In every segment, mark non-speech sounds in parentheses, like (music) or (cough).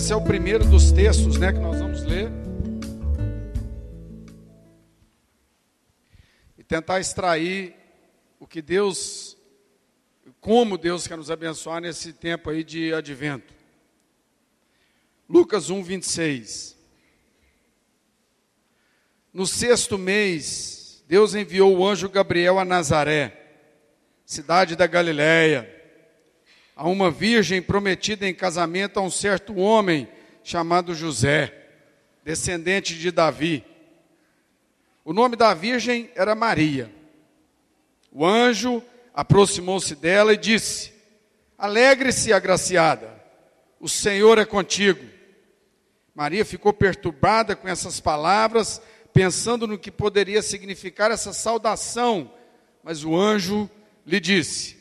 Esse é o primeiro dos textos, né, que nós vamos ler. E tentar extrair o que Deus, como Deus quer nos abençoar nesse tempo aí de advento. Lucas 1, 26. No sexto mês, Deus enviou o anjo Gabriel a Nazaré, cidade da Galiléia a uma virgem prometida em casamento a um certo homem chamado José, descendente de Davi. O nome da virgem era Maria. O anjo aproximou-se dela e disse: Alegre-se, agraciada, o Senhor é contigo. Maria ficou perturbada com essas palavras, pensando no que poderia significar essa saudação, mas o anjo lhe disse: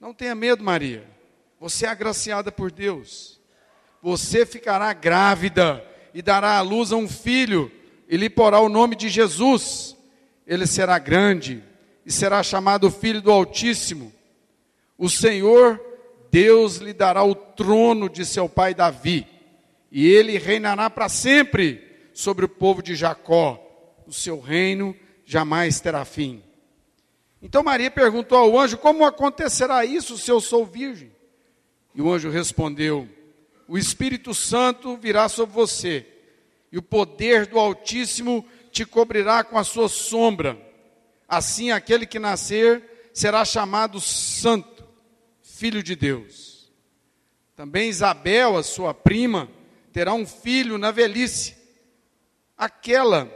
Não tenha medo, Maria você é agraciada por Deus. Você ficará grávida e dará à luz a um filho, e lhe porá o nome de Jesus. Ele será grande e será chamado Filho do Altíssimo. O Senhor, Deus, lhe dará o trono de seu pai Davi, e ele reinará para sempre sobre o povo de Jacó. O seu reino jamais terá fim. Então Maria perguntou ao anjo: Como acontecerá isso se eu sou virgem? E o anjo respondeu: O Espírito Santo virá sobre você, e o poder do Altíssimo te cobrirá com a sua sombra. Assim, aquele que nascer será chamado Santo, Filho de Deus. Também Isabel, a sua prima, terá um filho na velhice. Aquela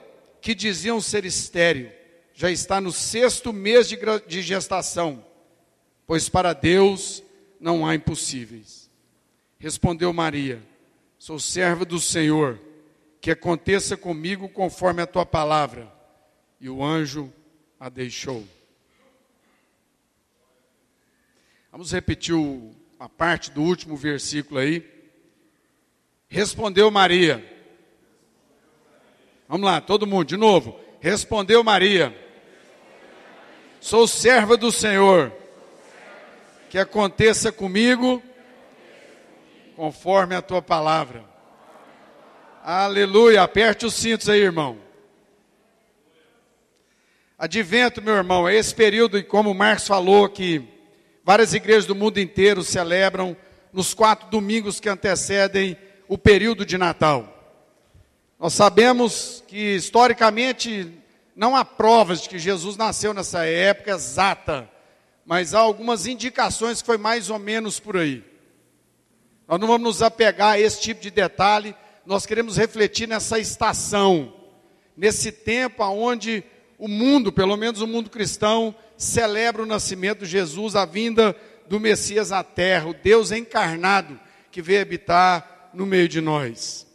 que diziam ser estéril, já está no sexto mês de, de gestação, pois para Deus não há impossíveis. Respondeu Maria: Sou serva do Senhor, que aconteça comigo conforme a tua palavra. E o anjo a deixou. Vamos repetir o, a parte do último versículo aí. Respondeu Maria. Vamos lá, todo mundo, de novo. Respondeu Maria. Sou serva do Senhor que aconteça comigo conforme a tua palavra. Aleluia. Aperte os cintos aí, irmão. Advento, meu irmão, é esse período, e como o Marcos falou, que várias igrejas do mundo inteiro celebram nos quatro domingos que antecedem o período de Natal. Nós sabemos que, historicamente, não há provas de que Jesus nasceu nessa época exata mas há algumas indicações que foi mais ou menos por aí. Nós não vamos nos apegar a esse tipo de detalhe, nós queremos refletir nessa estação, nesse tempo onde o mundo, pelo menos o mundo cristão, celebra o nascimento de Jesus, a vinda do Messias à terra, o Deus encarnado que veio habitar no meio de nós.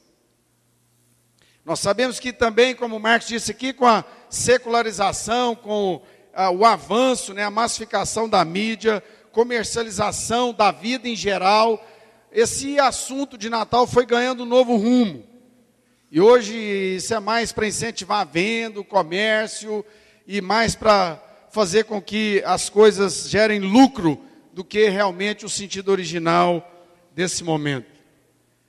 Nós sabemos que também, como Marcos disse aqui, com a secularização, com ah, o avanço, né, a massificação da mídia, comercialização da vida em geral, esse assunto de Natal foi ganhando um novo rumo. E hoje isso é mais para incentivar a venda, o comércio e mais para fazer com que as coisas gerem lucro do que realmente o sentido original desse momento.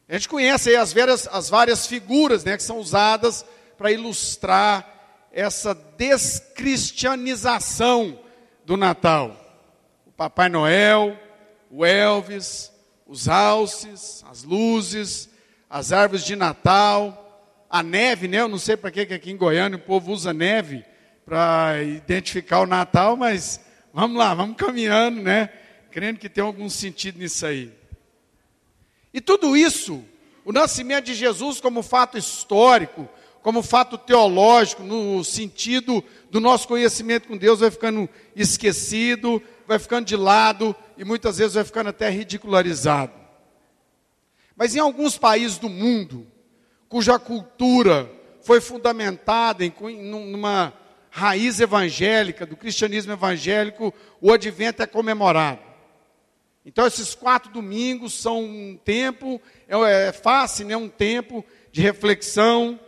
A gente conhece as várias, as várias figuras né, que são usadas para ilustrar essa descristianização do Natal. O Papai Noel, o Elvis, os alces, as luzes, as árvores de Natal, a neve, né? Eu não sei para que aqui em Goiânia o povo usa neve para identificar o Natal, mas vamos lá, vamos caminhando, né? Crendo que tem algum sentido nisso aí. E tudo isso, o nascimento de Jesus como fato histórico, como fato teológico, no sentido do nosso conhecimento com Deus, vai ficando esquecido, vai ficando de lado e muitas vezes vai ficando até ridicularizado. Mas em alguns países do mundo, cuja cultura foi fundamentada em numa raiz evangélica, do cristianismo evangélico, o advento é comemorado. Então, esses quatro domingos são um tempo, é, é fácil, né, um tempo de reflexão,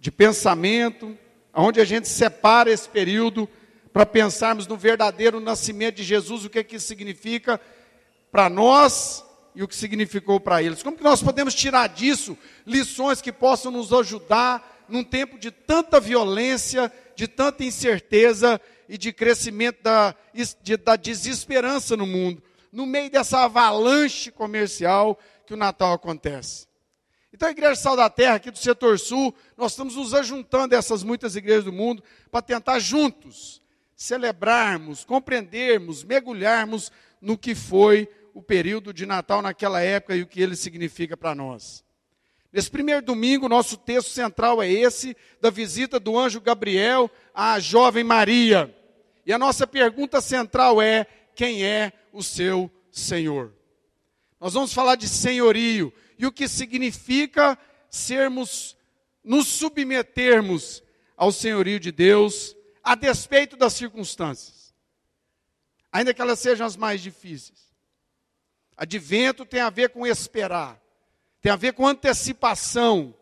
de pensamento, onde a gente separa esse período para pensarmos no verdadeiro nascimento de Jesus, o que, é que isso significa para nós e o que significou para eles. Como que nós podemos tirar disso lições que possam nos ajudar num tempo de tanta violência, de tanta incerteza e de crescimento da, de, da desesperança no mundo, no meio dessa avalanche comercial que o Natal acontece. Então, a Igreja Sal da Terra, aqui do setor sul, nós estamos nos ajuntando a essas muitas igrejas do mundo para tentar juntos celebrarmos, compreendermos, mergulharmos no que foi o período de Natal naquela época e o que ele significa para nós. Nesse primeiro domingo, nosso texto central é esse, da visita do anjo Gabriel à jovem Maria. E a nossa pergunta central é: quem é o seu Senhor? Nós vamos falar de senhorio e o que significa sermos, nos submetermos ao senhorio de Deus, a despeito das circunstâncias, ainda que elas sejam as mais difíceis. Advento tem a ver com esperar, tem a ver com antecipação,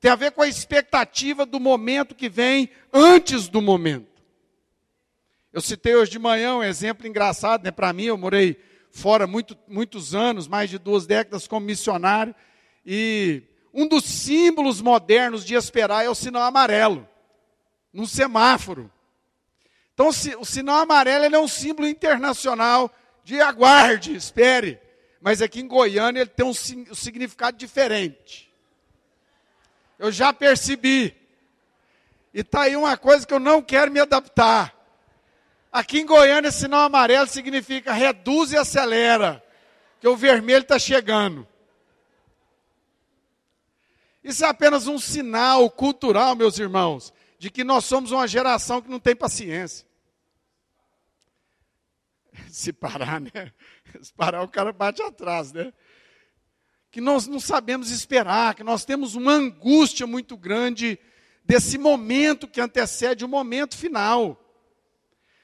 tem a ver com a expectativa do momento que vem antes do momento. Eu citei hoje de manhã um exemplo engraçado, né? Para mim, eu morei fora muito, muitos anos, mais de duas décadas como missionário, e um dos símbolos modernos de esperar é o sinal amarelo, num semáforo. Então, o sinal amarelo é um símbolo internacional de aguarde, espere. Mas aqui em Goiânia ele tem um, um significado diferente. Eu já percebi. E está aí uma coisa que eu não quero me adaptar. Aqui em Goiânia, sinal amarelo significa reduz e acelera, que o vermelho está chegando. Isso é apenas um sinal cultural, meus irmãos, de que nós somos uma geração que não tem paciência. (laughs) Se parar, né? Se parar, o cara bate atrás, né? Que nós não sabemos esperar, que nós temos uma angústia muito grande desse momento que antecede o momento final.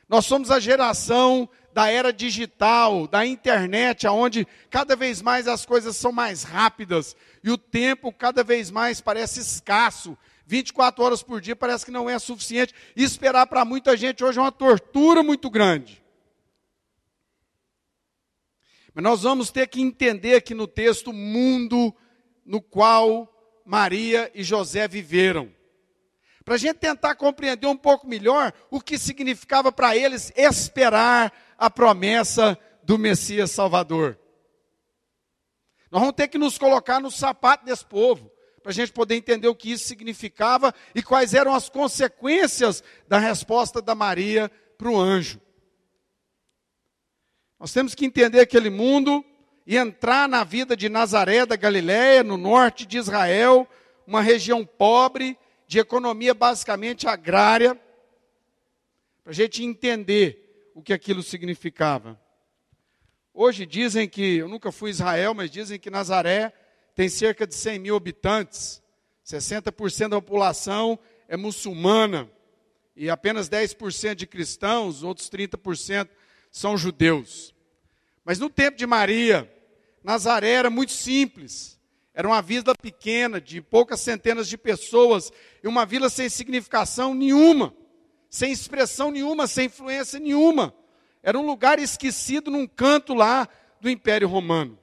Nós somos a geração da era digital, da internet, onde cada vez mais as coisas são mais rápidas e o tempo cada vez mais parece escasso. 24 horas por dia parece que não é suficiente. E esperar para muita gente hoje é uma tortura muito grande. Mas nós vamos ter que entender aqui no texto o mundo no qual Maria e José viveram. Para a gente tentar compreender um pouco melhor o que significava para eles esperar a promessa do Messias Salvador. Nós vamos ter que nos colocar no sapato desse povo, para a gente poder entender o que isso significava e quais eram as consequências da resposta da Maria para o anjo. Nós temos que entender aquele mundo e entrar na vida de Nazaré da Galiléia, no norte de Israel, uma região pobre, de economia basicamente agrária, para a gente entender o que aquilo significava. Hoje dizem que, eu nunca fui a Israel, mas dizem que Nazaré tem cerca de 100 mil habitantes, 60% da população é muçulmana, e apenas 10% de cristãos, outros 30% são judeus. Mas no tempo de Maria, Nazaré era muito simples. Era uma vila pequena, de poucas centenas de pessoas, e uma vila sem significação nenhuma, sem expressão nenhuma, sem influência nenhuma. Era um lugar esquecido num canto lá do Império Romano.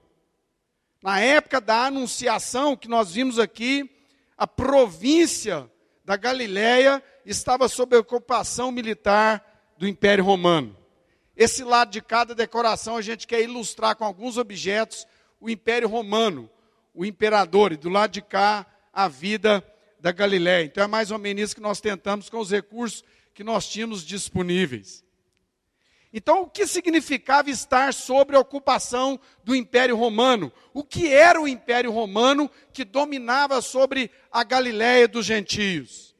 Na época da anunciação que nós vimos aqui, a província da Galiléia estava sob a ocupação militar do Império Romano. Esse lado de cada decoração a gente quer ilustrar com alguns objetos o Império Romano, o imperador, e do lado de cá a vida da Galiléia. Então é mais ou menos isso que nós tentamos com os recursos que nós tínhamos disponíveis. Então, o que significava estar sob a ocupação do Império Romano? O que era o Império Romano que dominava sobre a Galiléia dos gentios?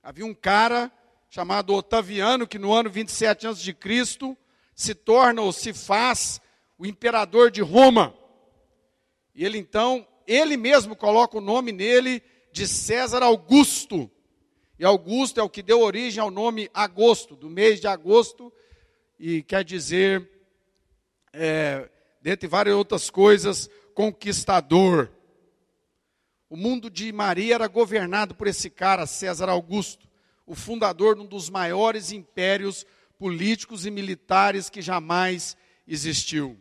Havia um cara chamado Otaviano, que no ano 27 a.C. se torna ou se faz o imperador de Roma. E ele então, ele mesmo coloca o nome nele de César Augusto. E Augusto é o que deu origem ao nome Agosto, do mês de agosto, e quer dizer, é, dentre várias outras coisas, conquistador. O mundo de Maria era governado por esse cara, César Augusto o fundador de um dos maiores impérios políticos e militares que jamais existiu.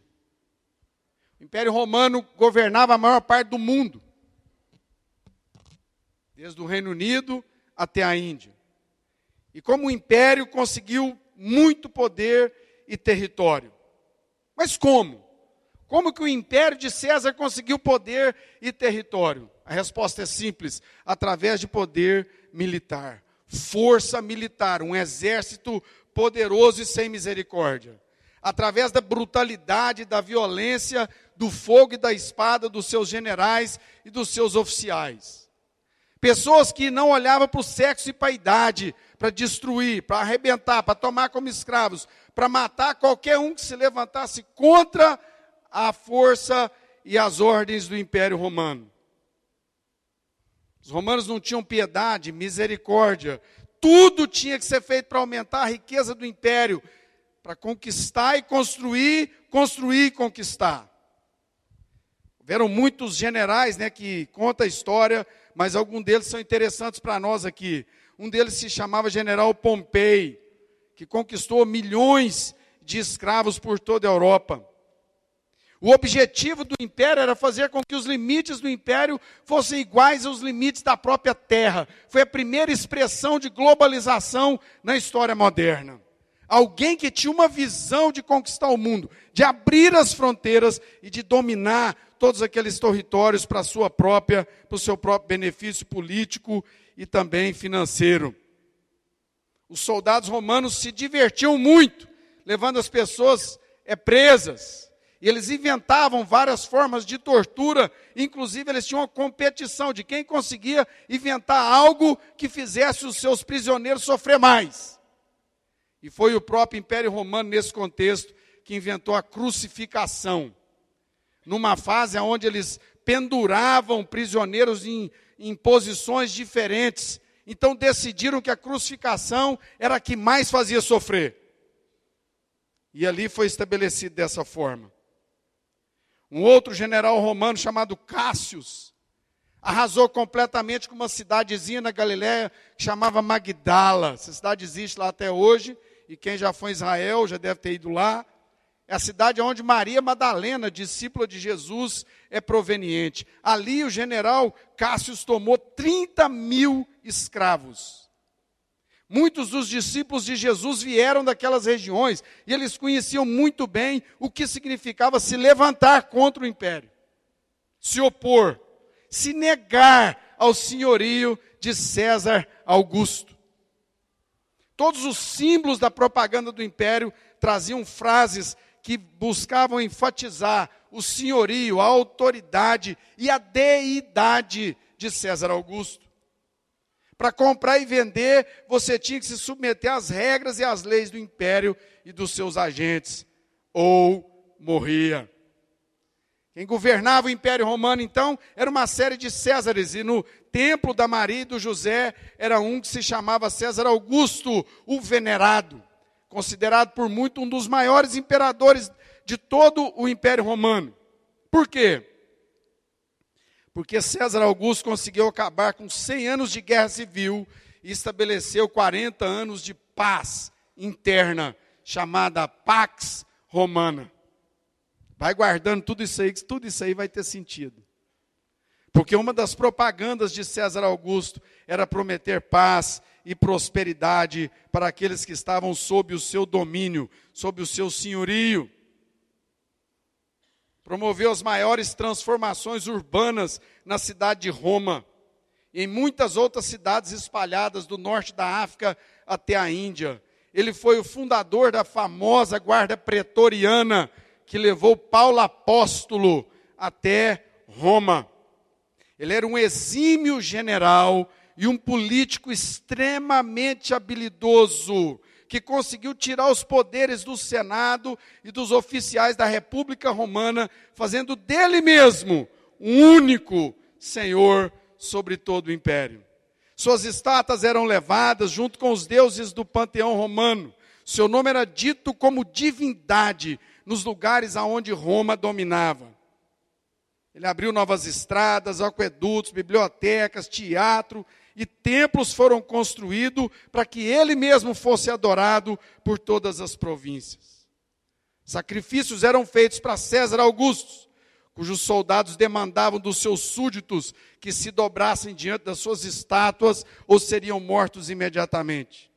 O Império Romano governava a maior parte do mundo, desde o Reino Unido até a Índia. E como o império conseguiu muito poder e território. Mas como? Como que o império de César conseguiu poder e território? A resposta é simples: através de poder militar. Força militar, um exército poderoso e sem misericórdia. Através da brutalidade, da violência, do fogo e da espada dos seus generais e dos seus oficiais. Pessoas que não olhavam para o sexo e para a idade, para destruir, para arrebentar, para tomar como escravos, para matar qualquer um que se levantasse contra a força e as ordens do Império Romano. Os romanos não tinham piedade, misericórdia. Tudo tinha que ser feito para aumentar a riqueza do império, para conquistar e construir, construir e conquistar. Houveram muitos generais né, que conta a história mas alguns deles são interessantes para nós aqui. Um deles se chamava General Pompei, que conquistou milhões de escravos por toda a Europa. O objetivo do império era fazer com que os limites do império fossem iguais aos limites da própria terra. Foi a primeira expressão de globalização na história moderna. Alguém que tinha uma visão de conquistar o mundo, de abrir as fronteiras e de dominar todos aqueles territórios para sua própria, para o seu próprio benefício político e também financeiro. Os soldados romanos se divertiam muito, levando as pessoas é, presas. E eles inventavam várias formas de tortura, inclusive eles tinham uma competição de quem conseguia inventar algo que fizesse os seus prisioneiros sofrer mais. E foi o próprio Império Romano, nesse contexto, que inventou a crucificação numa fase onde eles penduravam prisioneiros em, em posições diferentes. Então decidiram que a crucificação era a que mais fazia sofrer. E ali foi estabelecido dessa forma. Um outro general romano chamado Cássius arrasou completamente com uma cidadezinha na Galiléia que chamava Magdala. Essa cidade existe lá até hoje, e quem já foi em Israel já deve ter ido lá. É a cidade onde Maria Madalena, discípula de Jesus, é proveniente. Ali o general Cássio tomou 30 mil escravos. Muitos dos discípulos de Jesus vieram daquelas regiões e eles conheciam muito bem o que significava se levantar contra o império, se opor, se negar ao senhorio de César Augusto. Todos os símbolos da propaganda do império traziam frases que buscavam enfatizar o senhorio, a autoridade e a deidade de César Augusto. Para comprar e vender, você tinha que se submeter às regras e às leis do império e dos seus agentes, ou morria. Quem governava o Império Romano, então, era uma série de Césares, e no templo da Maria e do José era um que se chamava César Augusto, o Venerado considerado por muito um dos maiores imperadores de todo o Império Romano. Por quê? Porque César Augusto conseguiu acabar com 100 anos de guerra civil e estabeleceu 40 anos de paz interna, chamada Pax Romana. Vai guardando tudo isso aí, que tudo isso aí vai ter sentido. Porque uma das propagandas de César Augusto era prometer paz e prosperidade para aqueles que estavam sob o seu domínio, sob o seu senhorio. Promoveu as maiores transformações urbanas na cidade de Roma e em muitas outras cidades espalhadas do norte da África até a Índia. Ele foi o fundador da famosa guarda pretoriana que levou Paulo apóstolo até Roma. Ele era um exímio general e um político extremamente habilidoso, que conseguiu tirar os poderes do Senado e dos oficiais da República Romana, fazendo dele mesmo um único senhor sobre todo o império. Suas estátuas eram levadas junto com os deuses do panteão romano. Seu nome era dito como divindade nos lugares aonde Roma dominava. Ele abriu novas estradas, aquedutos, bibliotecas, teatro e templos foram construídos para que ele mesmo fosse adorado por todas as províncias. Sacrifícios eram feitos para César Augusto, cujos soldados demandavam dos seus súditos que se dobrassem diante das suas estátuas ou seriam mortos imediatamente.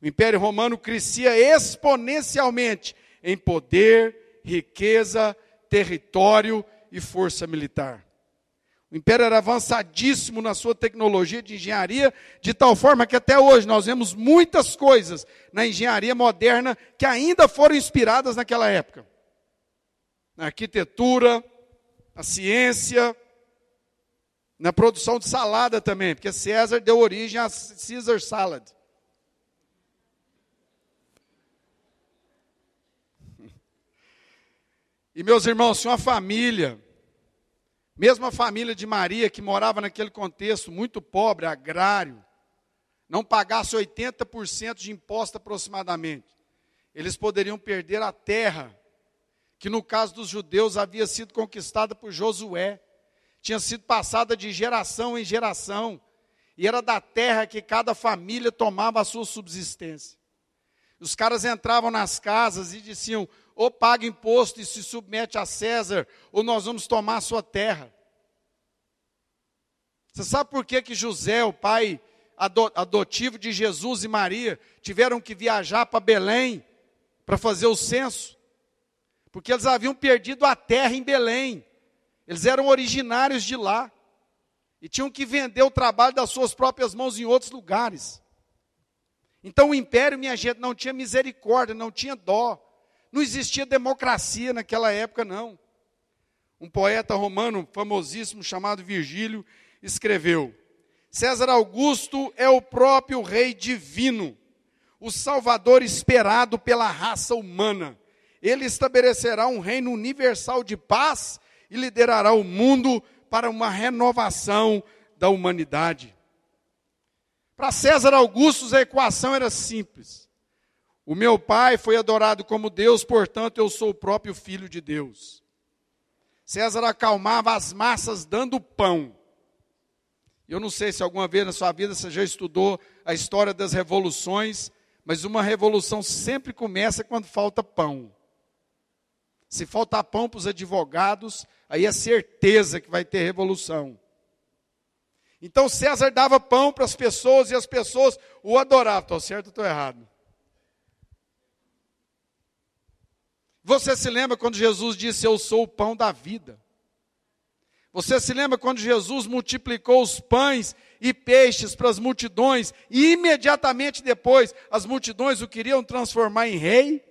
O Império Romano crescia exponencialmente em poder, riqueza, território e força militar. O império era avançadíssimo na sua tecnologia de engenharia, de tal forma que até hoje nós vemos muitas coisas na engenharia moderna que ainda foram inspiradas naquela época. Na arquitetura, na ciência, na produção de salada também, porque César deu origem a Caesar Salad. E meus irmãos, se uma família, mesmo a família de Maria, que morava naquele contexto muito pobre, agrário, não pagasse 80% de imposto aproximadamente, eles poderiam perder a terra, que no caso dos judeus havia sido conquistada por Josué, tinha sido passada de geração em geração, e era da terra que cada família tomava a sua subsistência. Os caras entravam nas casas e diziam: ou paga imposto e se submete a César, ou nós vamos tomar a sua terra. Você sabe por que, que José, o pai adotivo de Jesus e Maria, tiveram que viajar para Belém para fazer o censo? Porque eles haviam perdido a terra em Belém. Eles eram originários de lá. E tinham que vender o trabalho das suas próprias mãos em outros lugares. Então o império, minha gente, não tinha misericórdia, não tinha dó. Não existia democracia naquela época, não. Um poeta romano famosíssimo chamado Virgílio escreveu: César Augusto é o próprio rei divino, o salvador esperado pela raça humana. Ele estabelecerá um reino universal de paz e liderará o mundo para uma renovação da humanidade. Para César Augusto, a equação era simples. O meu pai foi adorado como Deus, portanto eu sou o próprio filho de Deus. César acalmava as massas dando pão. Eu não sei se alguma vez na sua vida você já estudou a história das revoluções, mas uma revolução sempre começa quando falta pão. Se faltar pão para os advogados, aí é certeza que vai ter revolução. Então César dava pão para as pessoas e as pessoas o adoravam. Estou certo ou estou errado? Você se lembra quando Jesus disse: Eu sou o pão da vida? Você se lembra quando Jesus multiplicou os pães e peixes para as multidões, e imediatamente depois as multidões o queriam transformar em rei?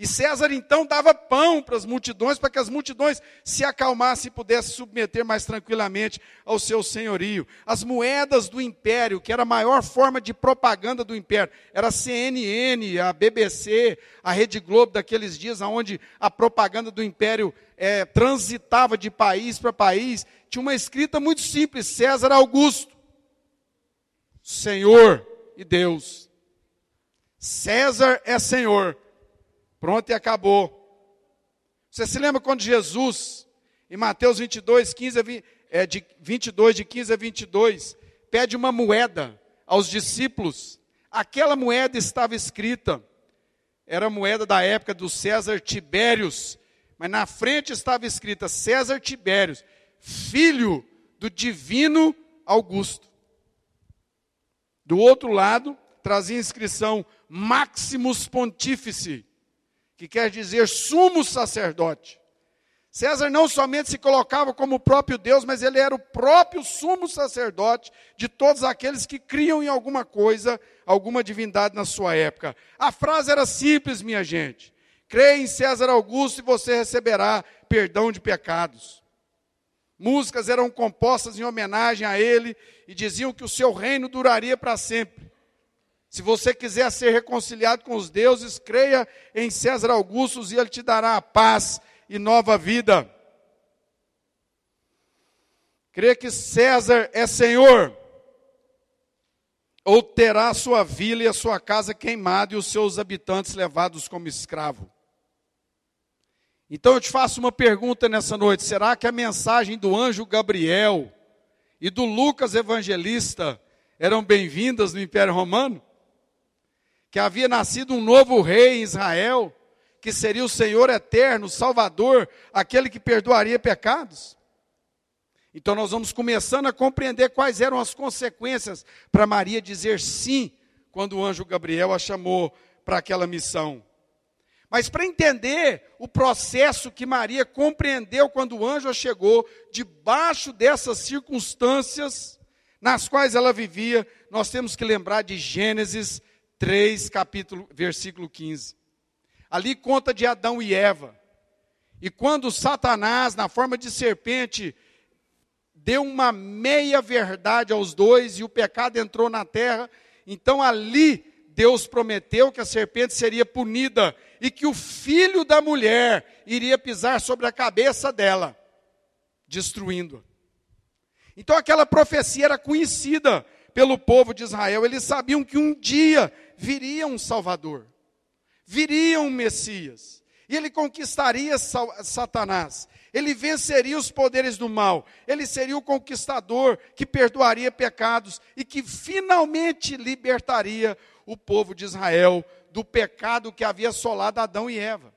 E César então dava pão para as multidões, para que as multidões se acalmassem e pudessem submeter mais tranquilamente ao seu senhorio. As moedas do império, que era a maior forma de propaganda do império, era a CNN, a BBC, a Rede Globo daqueles dias, onde a propaganda do império é, transitava de país para país, tinha uma escrita muito simples: César Augusto, Senhor e Deus. César é Senhor Pronto e acabou. Você se lembra quando Jesus, em Mateus 22, 15 a 20, é, de 22, de 15 a 22, pede uma moeda aos discípulos? Aquela moeda estava escrita, era a moeda da época do César Tibérios, mas na frente estava escrita César Tibérios, filho do divino Augusto. Do outro lado, trazia a inscrição Maximus Pontífice, que quer dizer sumo sacerdote. César não somente se colocava como o próprio Deus, mas ele era o próprio sumo sacerdote de todos aqueles que criam em alguma coisa, alguma divindade na sua época. A frase era simples, minha gente. Creia em César Augusto e você receberá perdão de pecados. Músicas eram compostas em homenagem a ele e diziam que o seu reino duraria para sempre. Se você quiser ser reconciliado com os deuses, creia em César Augusto e ele te dará a paz e nova vida. Crê que César é Senhor, ou terá sua vila e a sua casa queimada e os seus habitantes levados como escravo. Então eu te faço uma pergunta nessa noite: será que a mensagem do anjo Gabriel e do Lucas evangelista eram bem-vindas no Império Romano? Que havia nascido um novo rei em Israel, que seria o Senhor eterno, Salvador, aquele que perdoaria pecados? Então nós vamos começando a compreender quais eram as consequências para Maria dizer sim quando o anjo Gabriel a chamou para aquela missão. Mas para entender o processo que Maria compreendeu quando o anjo chegou, debaixo dessas circunstâncias nas quais ela vivia, nós temos que lembrar de Gênesis 3, capítulo, versículo 15. Ali conta de Adão e Eva. E quando Satanás, na forma de serpente, deu uma meia verdade aos dois e o pecado entrou na terra, então ali Deus prometeu que a serpente seria punida e que o filho da mulher iria pisar sobre a cabeça dela, destruindo-a. Então aquela profecia era conhecida pelo povo de Israel, eles sabiam que um dia viria um Salvador, viria um Messias, e ele conquistaria Satanás, ele venceria os poderes do mal, ele seria o conquistador que perdoaria pecados e que finalmente libertaria o povo de Israel do pecado que havia assolado Adão e Eva.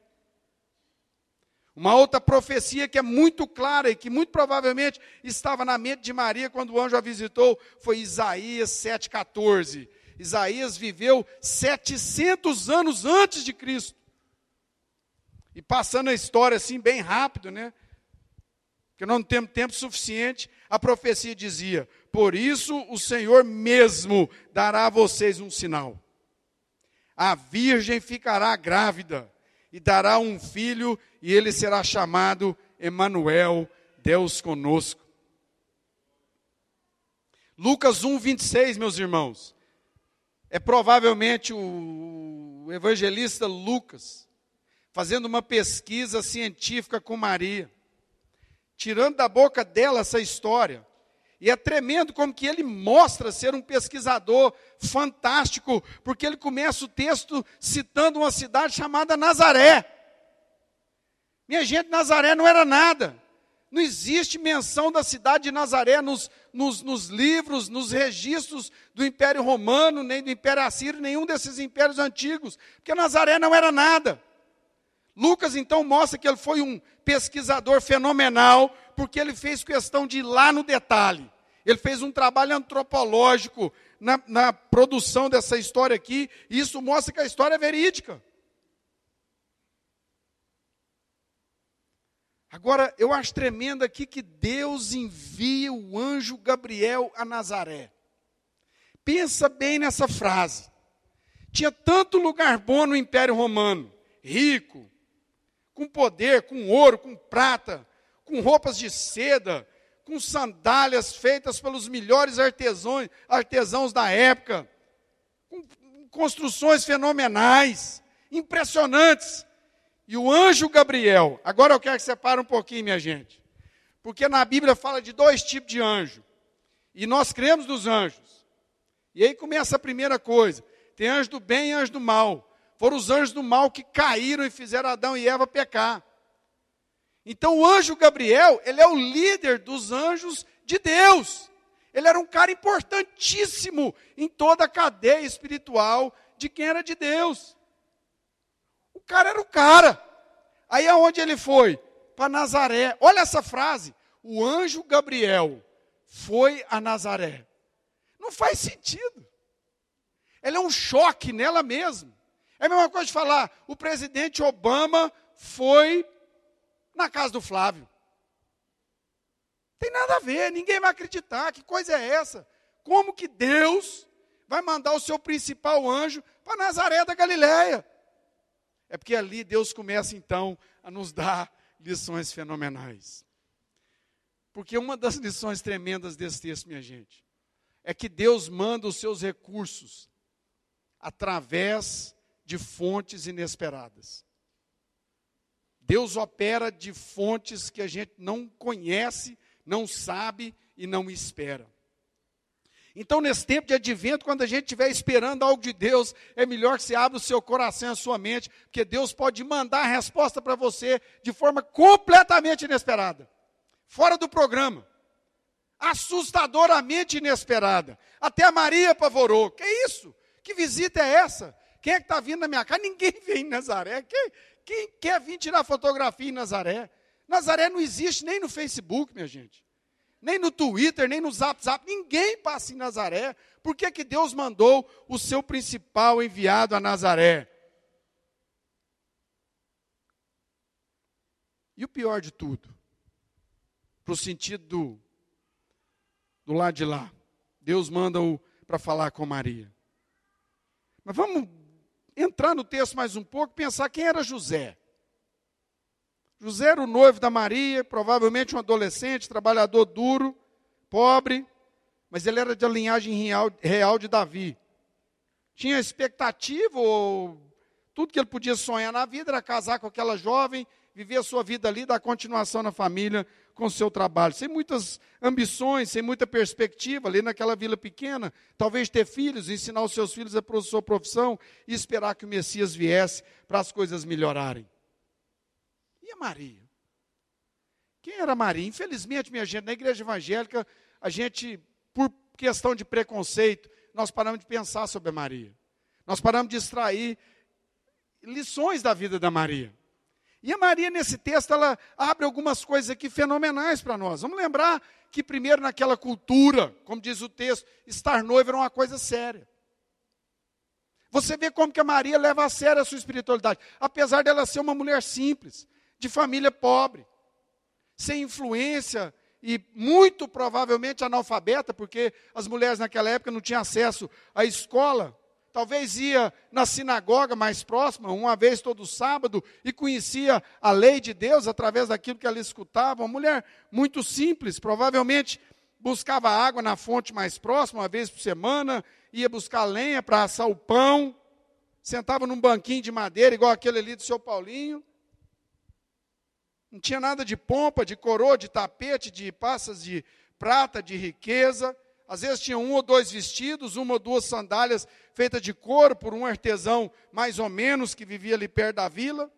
Uma outra profecia que é muito clara e que muito provavelmente estava na mente de Maria quando o anjo a visitou foi Isaías 7,14. Isaías viveu 700 anos antes de Cristo. E passando a história assim bem rápido, né? Porque não temos tempo suficiente, a profecia dizia: Por isso o Senhor mesmo dará a vocês um sinal a virgem ficará grávida e dará um filho, e ele será chamado Emanuel, Deus conosco. Lucas 1, 26, meus irmãos, é provavelmente o evangelista Lucas fazendo uma pesquisa científica com Maria, tirando da boca dela essa história e é tremendo como que ele mostra ser um pesquisador fantástico, porque ele começa o texto citando uma cidade chamada Nazaré. Minha gente, Nazaré não era nada. Não existe menção da cidade de Nazaré nos, nos, nos, livros, nos registros do Império Romano, nem do Império Assírio, nenhum desses impérios antigos, porque Nazaré não era nada. Lucas então mostra que ele foi um pesquisador fenomenal, porque ele fez questão de ir lá no detalhe. Ele fez um trabalho antropológico na, na produção dessa história aqui, e isso mostra que a história é verídica. Agora, eu acho tremendo aqui que Deus envia o anjo Gabriel a Nazaré. Pensa bem nessa frase. Tinha tanto lugar bom no Império Romano, rico, com poder, com ouro, com prata, com roupas de seda, com sandálias feitas pelos melhores artesãos, artesãos da época, com construções fenomenais, impressionantes. E o anjo Gabriel, agora eu quero que você um pouquinho, minha gente, porque na Bíblia fala de dois tipos de anjo, e nós cremos nos anjos. E aí começa a primeira coisa: tem anjo do bem e anjo do mal. Foram os anjos do mal que caíram e fizeram Adão e Eva pecar. Então o anjo Gabriel, ele é o líder dos anjos de Deus. Ele era um cara importantíssimo em toda a cadeia espiritual de quem era de Deus. Cara era o cara. Aí aonde ele foi? Para Nazaré. Olha essa frase. O anjo Gabriel foi a Nazaré. Não faz sentido. Ela é um choque nela mesma. É a mesma coisa de falar, o presidente Obama foi na casa do Flávio. Tem nada a ver, ninguém vai acreditar. Que coisa é essa? Como que Deus vai mandar o seu principal anjo para Nazaré da Galileia? É porque ali Deus começa então a nos dar lições fenomenais. Porque uma das lições tremendas desse texto, minha gente, é que Deus manda os seus recursos através de fontes inesperadas. Deus opera de fontes que a gente não conhece, não sabe e não espera. Então, nesse tempo de advento, quando a gente estiver esperando algo de Deus, é melhor que você abra o seu coração e a sua mente, porque Deus pode mandar a resposta para você de forma completamente inesperada, fora do programa, assustadoramente inesperada. Até a Maria apavorou. Que isso? Que visita é essa? Quem é que está vindo na minha casa? Ninguém vem em Nazaré. Que, Quem quer vir tirar fotografia em Nazaré? Nazaré não existe nem no Facebook, minha gente. Nem no Twitter, nem no Zap Zap. Ninguém passa em Nazaré. Por que, que Deus mandou o seu principal enviado a Nazaré? E o pior de tudo, para o sentido do, do lado de lá, Deus manda-o para falar com Maria. Mas vamos entrar no texto mais um pouco, pensar quem era José. José era o noivo da Maria, provavelmente um adolescente, trabalhador duro, pobre, mas ele era de linhagem real, real de Davi. Tinha expectativa, ou tudo que ele podia sonhar na vida era casar com aquela jovem, viver a sua vida ali, dar continuação na família com o seu trabalho. Sem muitas ambições, sem muita perspectiva, ali naquela vila pequena, talvez ter filhos, ensinar os seus filhos a sua profissão e esperar que o Messias viesse para as coisas melhorarem. A Maria? Quem era Maria? Infelizmente, minha gente, na igreja evangélica, a gente, por questão de preconceito, nós paramos de pensar sobre a Maria. Nós paramos de extrair lições da vida da Maria. E a Maria, nesse texto, ela abre algumas coisas aqui fenomenais para nós. Vamos lembrar que, primeiro, naquela cultura, como diz o texto, estar noiva era uma coisa séria. Você vê como que a Maria leva a sério a sua espiritualidade, apesar dela ser uma mulher simples, de família pobre, sem influência e muito provavelmente analfabeta, porque as mulheres naquela época não tinham acesso à escola talvez ia na sinagoga mais próxima, uma vez todo sábado, e conhecia a lei de Deus através daquilo que ela escutava. Uma mulher muito simples, provavelmente buscava água na fonte mais próxima, uma vez por semana, ia buscar lenha para assar o pão, sentava num banquinho de madeira, igual aquele ali do seu Paulinho. Não tinha nada de pompa, de coroa, de tapete, de passas de prata, de riqueza. Às vezes tinha um ou dois vestidos, uma ou duas sandálias feitas de couro por um artesão mais ou menos que vivia ali perto da vila.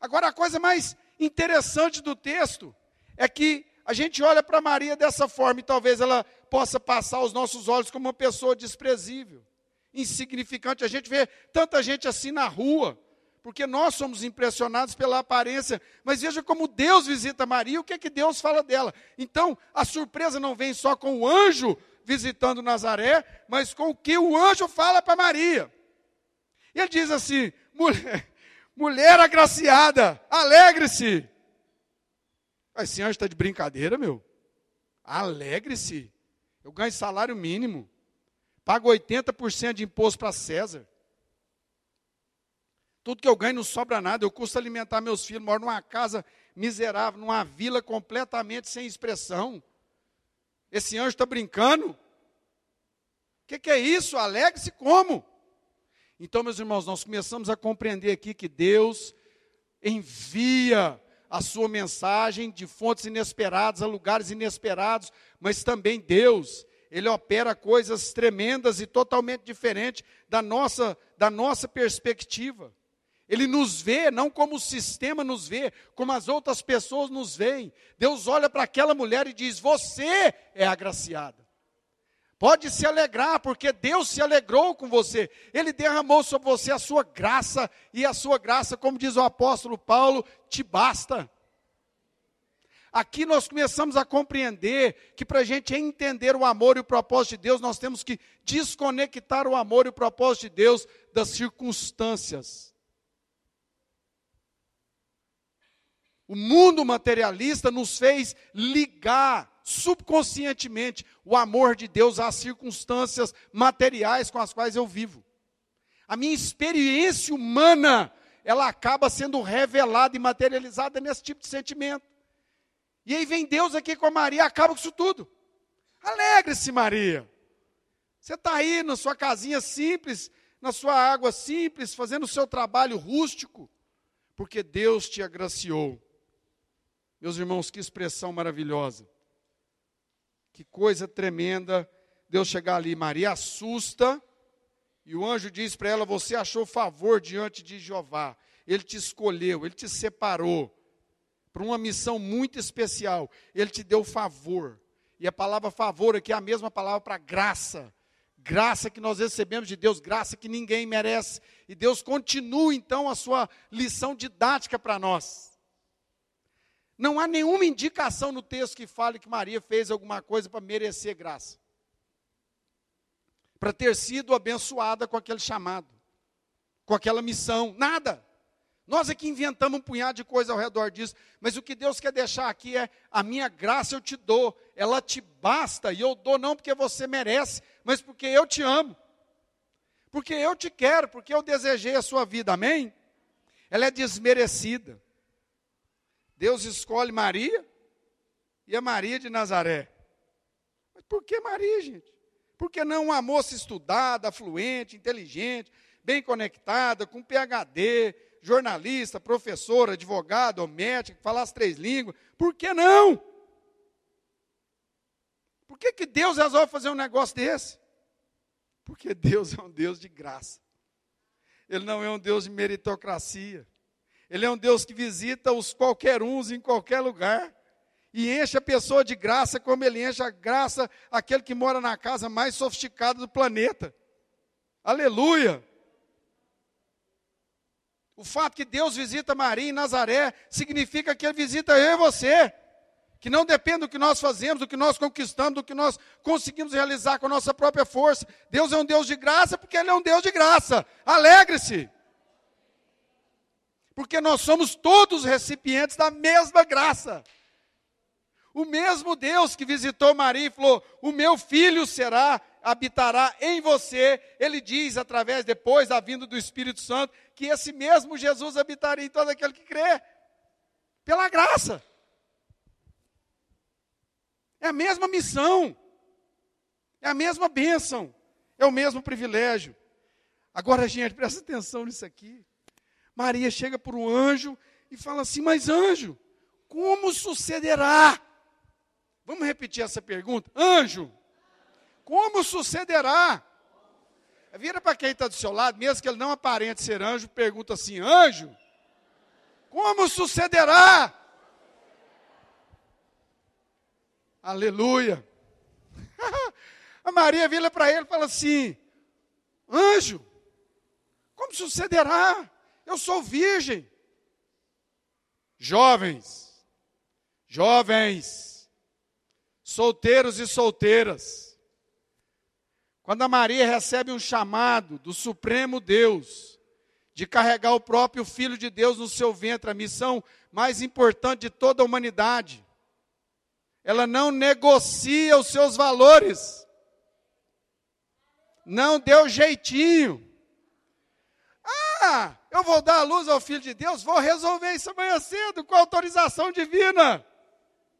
Agora a coisa mais interessante do texto é que a gente olha para Maria dessa forma e talvez ela possa passar aos nossos olhos como uma pessoa desprezível, insignificante. A gente vê tanta gente assim na rua, porque nós somos impressionados pela aparência, mas veja como Deus visita Maria, o que é que Deus fala dela. Então, a surpresa não vem só com o anjo visitando Nazaré, mas com o que o anjo fala para Maria. Ele diz assim: mulher, mulher agraciada, alegre-se. Esse anjo está de brincadeira, meu. Alegre-se. Eu ganho salário mínimo. Pago 80% de imposto para César. Tudo que eu ganho não sobra nada, eu custo alimentar meus filhos, moro numa casa miserável, numa vila completamente sem expressão. Esse anjo está brincando? O que, que é isso? Alegre-se como? Então, meus irmãos, nós começamos a compreender aqui que Deus envia a sua mensagem de fontes inesperadas a lugares inesperados, mas também Deus, ele opera coisas tremendas e totalmente diferentes da nossa, da nossa perspectiva. Ele nos vê não como o sistema nos vê, como as outras pessoas nos veem. Deus olha para aquela mulher e diz: Você é agraciada. Pode se alegrar, porque Deus se alegrou com você. Ele derramou sobre você a sua graça, e a sua graça, como diz o apóstolo Paulo, te basta. Aqui nós começamos a compreender que para a gente entender o amor e o propósito de Deus, nós temos que desconectar o amor e o propósito de Deus das circunstâncias. O mundo materialista nos fez ligar subconscientemente o amor de Deus às circunstâncias materiais com as quais eu vivo. A minha experiência humana, ela acaba sendo revelada e materializada nesse tipo de sentimento. E aí vem Deus aqui com a Maria, acaba com isso tudo. Alegre-se, Maria. Você está aí na sua casinha simples, na sua água simples, fazendo o seu trabalho rústico, porque Deus te agraciou. Meus irmãos, que expressão maravilhosa. Que coisa tremenda Deus chegar ali. Maria assusta e o anjo diz para ela: Você achou favor diante de Jeová. Ele te escolheu, ele te separou para uma missão muito especial. Ele te deu favor. E a palavra favor aqui é a mesma palavra para graça. Graça que nós recebemos de Deus, graça que ninguém merece. E Deus continua então a sua lição didática para nós. Não há nenhuma indicação no texto que fale que Maria fez alguma coisa para merecer graça. Para ter sido abençoada com aquele chamado, com aquela missão, nada. Nós é que inventamos um punhado de coisa ao redor disso, mas o que Deus quer deixar aqui é: a minha graça eu te dou, ela te basta, e eu dou não porque você merece, mas porque eu te amo, porque eu te quero, porque eu desejei a sua vida, amém? Ela é desmerecida. Deus escolhe Maria e a Maria de Nazaré. Mas por que Maria, gente? Por que não uma moça estudada, fluente, inteligente, bem conectada, com PhD, jornalista, professor, advogado, ou médico, que falasse três línguas. Por que não? Por que, que Deus resolve fazer um negócio desse? Porque Deus é um Deus de graça. Ele não é um Deus de meritocracia. Ele é um Deus que visita os qualquer uns em qualquer lugar. E enche a pessoa de graça como ele enche a graça aquele que mora na casa mais sofisticada do planeta. Aleluia! O fato que Deus visita Maria em Nazaré significa que Ele visita eu e você. Que não depende do que nós fazemos, do que nós conquistamos, do que nós conseguimos realizar com a nossa própria força. Deus é um Deus de graça porque Ele é um Deus de graça. Alegre-se. Porque nós somos todos recipientes da mesma graça. O mesmo Deus que visitou Maria e falou: O meu filho será habitará em você. Ele diz, através depois da vinda do Espírito Santo, que esse mesmo Jesus habitaria em todo aquele que crê, pela graça. É a mesma missão, é a mesma bênção, é o mesmo privilégio. Agora, gente, presta atenção nisso aqui. Maria chega para um anjo e fala assim: Mas anjo, como sucederá? Vamos repetir essa pergunta? Anjo, como sucederá? Vira para quem está do seu lado, mesmo que ele não aparente ser anjo, pergunta assim: anjo, como sucederá? Aleluia. (laughs) A Maria vira para ele e fala assim: anjo, como sucederá? Eu sou virgem. Jovens, jovens, solteiros e solteiras, quando a Maria recebe um chamado do Supremo Deus de carregar o próprio Filho de Deus no seu ventre, a missão mais importante de toda a humanidade, ela não negocia os seus valores, não deu jeitinho. Eu vou dar a luz ao Filho de Deus, vou resolver isso amanhã cedo com autorização divina.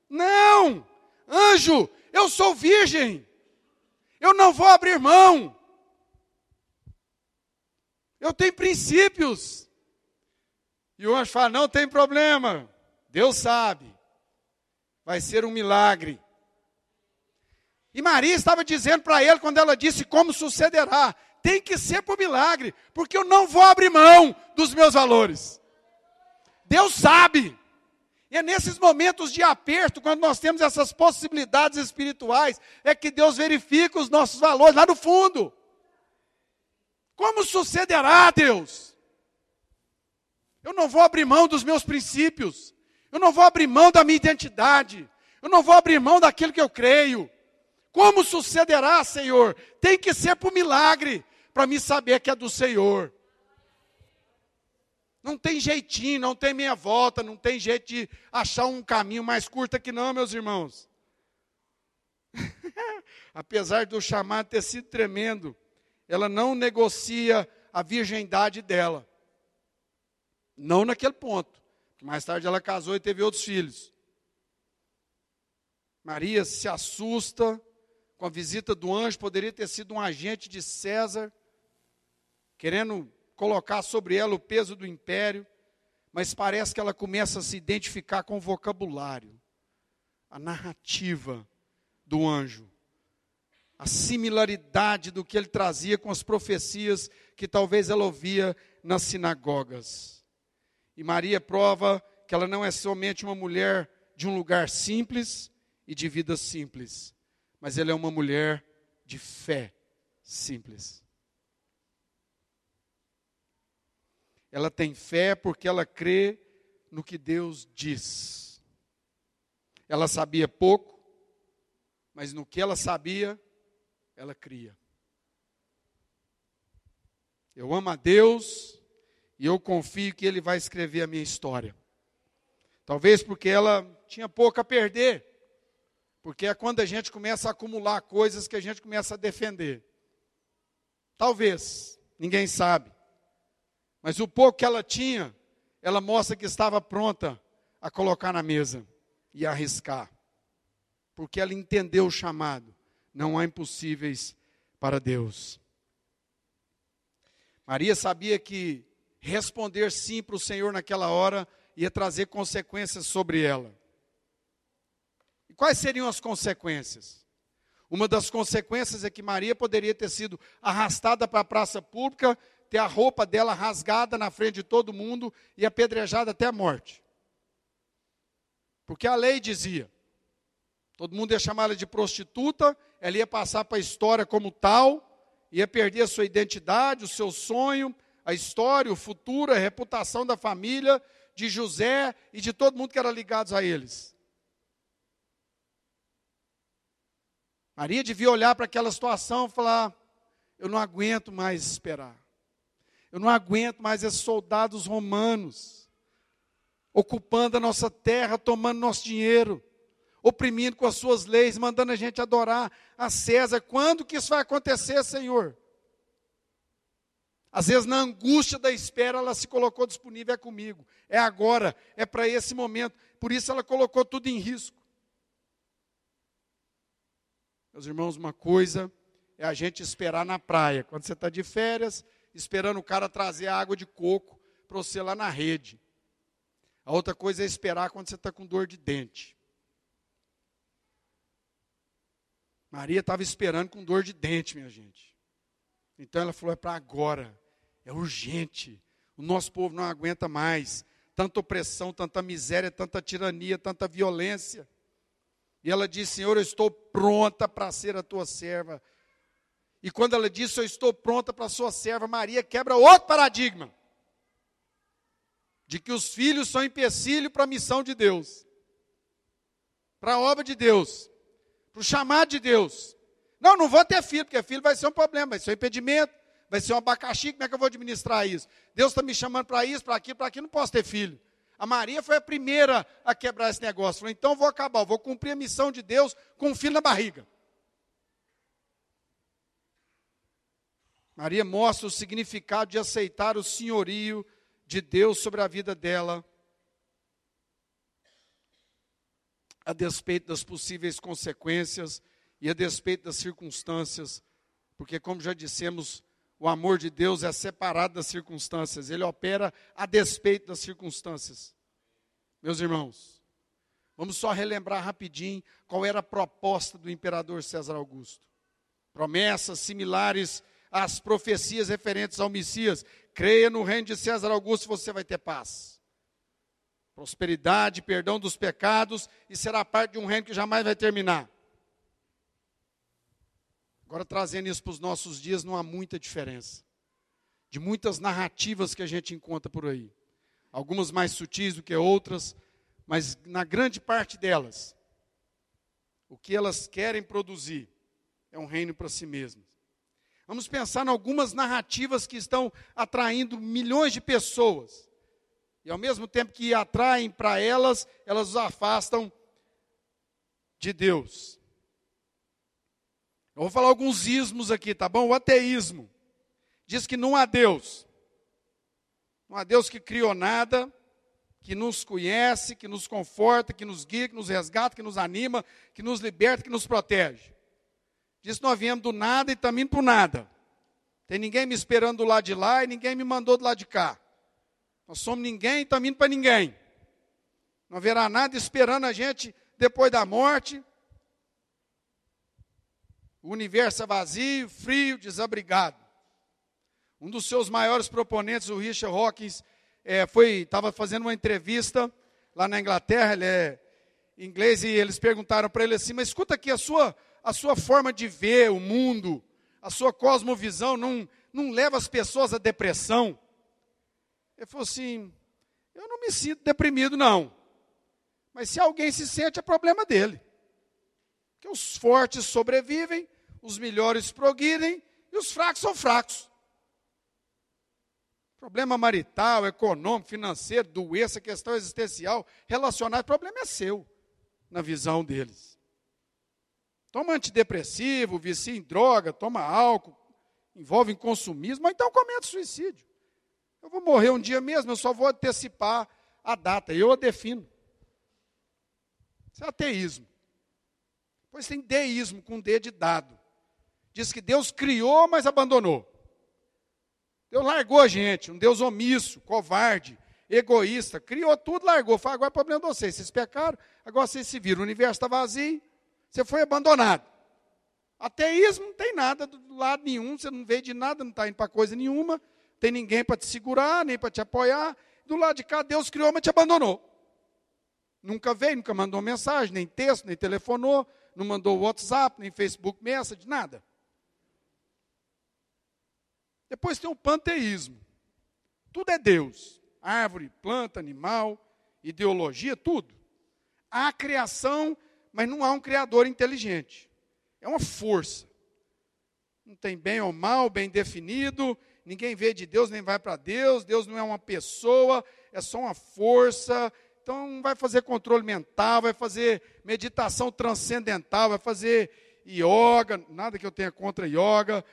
Não, anjo, eu sou virgem. Eu não vou abrir mão. Eu tenho princípios. E o anjo fala: não tem problema. Deus sabe. Vai ser um milagre. E Maria estava dizendo para ele, quando ela disse como sucederá: tem que ser por milagre, porque eu não vou abrir mão dos meus valores. Deus sabe. E é nesses momentos de aperto, quando nós temos essas possibilidades espirituais, é que Deus verifica os nossos valores lá no fundo. Como sucederá, Deus? Eu não vou abrir mão dos meus princípios, eu não vou abrir mão da minha identidade, eu não vou abrir mão daquilo que eu creio. Como sucederá, Senhor? Tem que ser por milagre, para me saber que é do Senhor. Não tem jeitinho, não tem meia volta, não tem jeito de achar um caminho mais curto aqui, não, meus irmãos. (laughs) Apesar do chamado ter sido tremendo, ela não negocia a virgindade dela. Não naquele ponto. Mais tarde ela casou e teve outros filhos. Maria se assusta com a visita do anjo, poderia ter sido um agente de César, querendo colocar sobre ela o peso do império, mas parece que ela começa a se identificar com o vocabulário, a narrativa do anjo, a similaridade do que ele trazia com as profecias que talvez ela ouvia nas sinagogas. E Maria prova que ela não é somente uma mulher de um lugar simples e de vida simples, mas ela é uma mulher de fé simples. Ela tem fé porque ela crê no que Deus diz. Ela sabia pouco, mas no que ela sabia, ela cria. Eu amo a Deus e eu confio que Ele vai escrever a minha história. Talvez porque ela tinha pouco a perder. Porque é quando a gente começa a acumular coisas que a gente começa a defender. Talvez, ninguém sabe. Mas o pouco que ela tinha, ela mostra que estava pronta a colocar na mesa e arriscar. Porque ela entendeu o chamado. Não há impossíveis para Deus. Maria sabia que responder sim para o Senhor naquela hora ia trazer consequências sobre ela. E quais seriam as consequências? Uma das consequências é que Maria poderia ter sido arrastada para a praça pública, ter a roupa dela rasgada na frente de todo mundo e apedrejada até a morte. Porque a lei dizia: todo mundo ia chamar ela de prostituta, ela ia passar para a história como tal, ia perder a sua identidade, o seu sonho, a história, o futuro, a reputação da família, de José e de todo mundo que era ligado a eles. Maria devia olhar para aquela situação e falar: eu não aguento mais esperar. Eu não aguento mais esses soldados romanos ocupando a nossa terra, tomando nosso dinheiro, oprimindo com as suas leis, mandando a gente adorar a César. Quando que isso vai acontecer, Senhor? Às vezes, na angústia da espera, ela se colocou disponível, é comigo, é agora, é para esse momento. Por isso, ela colocou tudo em risco. Meus irmãos, uma coisa é a gente esperar na praia, quando você está de férias, esperando o cara trazer água de coco para você lá na rede. A outra coisa é esperar quando você está com dor de dente. Maria estava esperando com dor de dente, minha gente. Então ela falou: é para agora, é urgente. O nosso povo não aguenta mais tanta opressão, tanta miséria, tanta tirania, tanta violência. E ela disse: Senhor, eu estou pronta para ser a tua serva. E quando ela disse: Eu estou pronta para a sua serva, Maria quebra outro paradigma de que os filhos são empecilho para a missão de Deus, para a obra de Deus, para o chamado de Deus. Não, não vou ter filho, porque filho vai ser um problema, vai ser um impedimento, vai ser um abacaxi, como é que eu vou administrar isso? Deus está me chamando para isso, para aquilo, para aquilo, não posso ter filho. A Maria foi a primeira a quebrar esse negócio. Falou, então vou acabar, vou cumprir a missão de Deus com um filho na barriga. Maria mostra o significado de aceitar o senhorio de Deus sobre a vida dela, a despeito das possíveis consequências e a despeito das circunstâncias, porque, como já dissemos, o amor de Deus é separado das circunstâncias, ele opera a despeito das circunstâncias. Meus irmãos, vamos só relembrar rapidinho qual era a proposta do imperador César Augusto. Promessas similares às profecias referentes ao Messias. Creia no reino de César Augusto, você vai ter paz. Prosperidade, perdão dos pecados e será parte de um reino que jamais vai terminar. Agora, trazendo isso para os nossos dias, não há muita diferença. De muitas narrativas que a gente encontra por aí. Algumas mais sutis do que outras, mas na grande parte delas, o que elas querem produzir é um reino para si mesmas. Vamos pensar em algumas narrativas que estão atraindo milhões de pessoas. E ao mesmo tempo que atraem para elas, elas os afastam de Deus. Eu vou falar alguns ismos aqui, tá bom? O ateísmo diz que não há Deus. Não há Deus que criou nada, que nos conhece, que nos conforta, que nos guia, que nos resgata, que nos anima, que nos liberta, que nos protege. Diz que nós viemos do nada e estamos indo para nada. Tem ninguém me esperando do lado de lá e ninguém me mandou do lado de cá. Nós somos ninguém e estamos indo para ninguém. Não haverá nada esperando a gente depois da morte. O universo é vazio, frio, desabrigado. Um dos seus maiores proponentes, o Richard Hawkins, é, foi estava fazendo uma entrevista lá na Inglaterra, ele é inglês, e eles perguntaram para ele assim, mas escuta aqui, a sua, a sua forma de ver o mundo, a sua cosmovisão não, não leva as pessoas à depressão. Ele falou assim: eu não me sinto deprimido, não. Mas se alguém se sente, é problema dele. Que os fortes sobrevivem, os melhores progridem e os fracos são fracos. Problema marital, econômico, financeiro, doença, questão existencial, relacionado, o problema é seu, na visão deles. Toma antidepressivo, vicia em droga, toma álcool, envolve em consumismo, ou então comete suicídio. Eu vou morrer um dia mesmo, eu só vou antecipar a data, eu a defino. Isso é ateísmo. Pois tem deísmo com D de dado. Diz que Deus criou, mas abandonou. Deus largou a gente, um Deus omisso, covarde, egoísta, criou tudo, largou. Falou, agora é problema de vocês. Vocês pecaram, agora vocês se viram. O universo está vazio, você foi abandonado. Ateísmo não tem nada do lado nenhum, você não veio de nada, não está indo para coisa nenhuma, tem ninguém para te segurar, nem para te apoiar. Do lado de cá, Deus criou, mas te abandonou. Nunca veio, nunca mandou mensagem, nem texto, nem telefonou, não mandou WhatsApp, nem Facebook Message, nada. Depois tem o panteísmo. Tudo é Deus. Árvore, planta, animal, ideologia, tudo. Há criação, mas não há um criador inteligente. É uma força. Não tem bem ou mal, bem definido. Ninguém vê de Deus nem vai para Deus. Deus não é uma pessoa, é só uma força. Então vai fazer controle mental, vai fazer meditação transcendental, vai fazer yoga, nada que eu tenha contra yoga,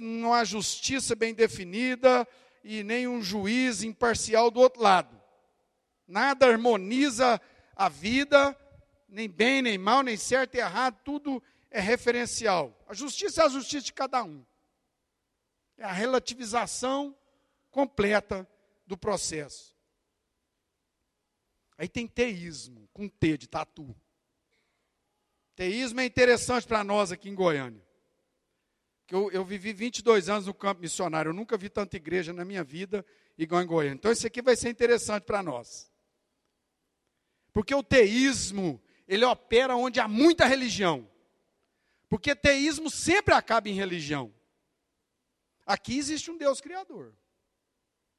não há justiça bem definida e nem um juiz imparcial do outro lado. Nada harmoniza a vida, nem bem, nem mal, nem certo e errado, tudo é referencial. A justiça é a justiça de cada um. É a relativização completa do processo. Aí tem teísmo, com T de tatu. Teísmo é interessante para nós aqui em Goiânia eu, eu vivi 22 anos no campo missionário, eu nunca vi tanta igreja na minha vida igual em Goiânia. Então isso aqui vai ser interessante para nós. Porque o teísmo, ele opera onde há muita religião. Porque teísmo sempre acaba em religião. Aqui existe um Deus criador.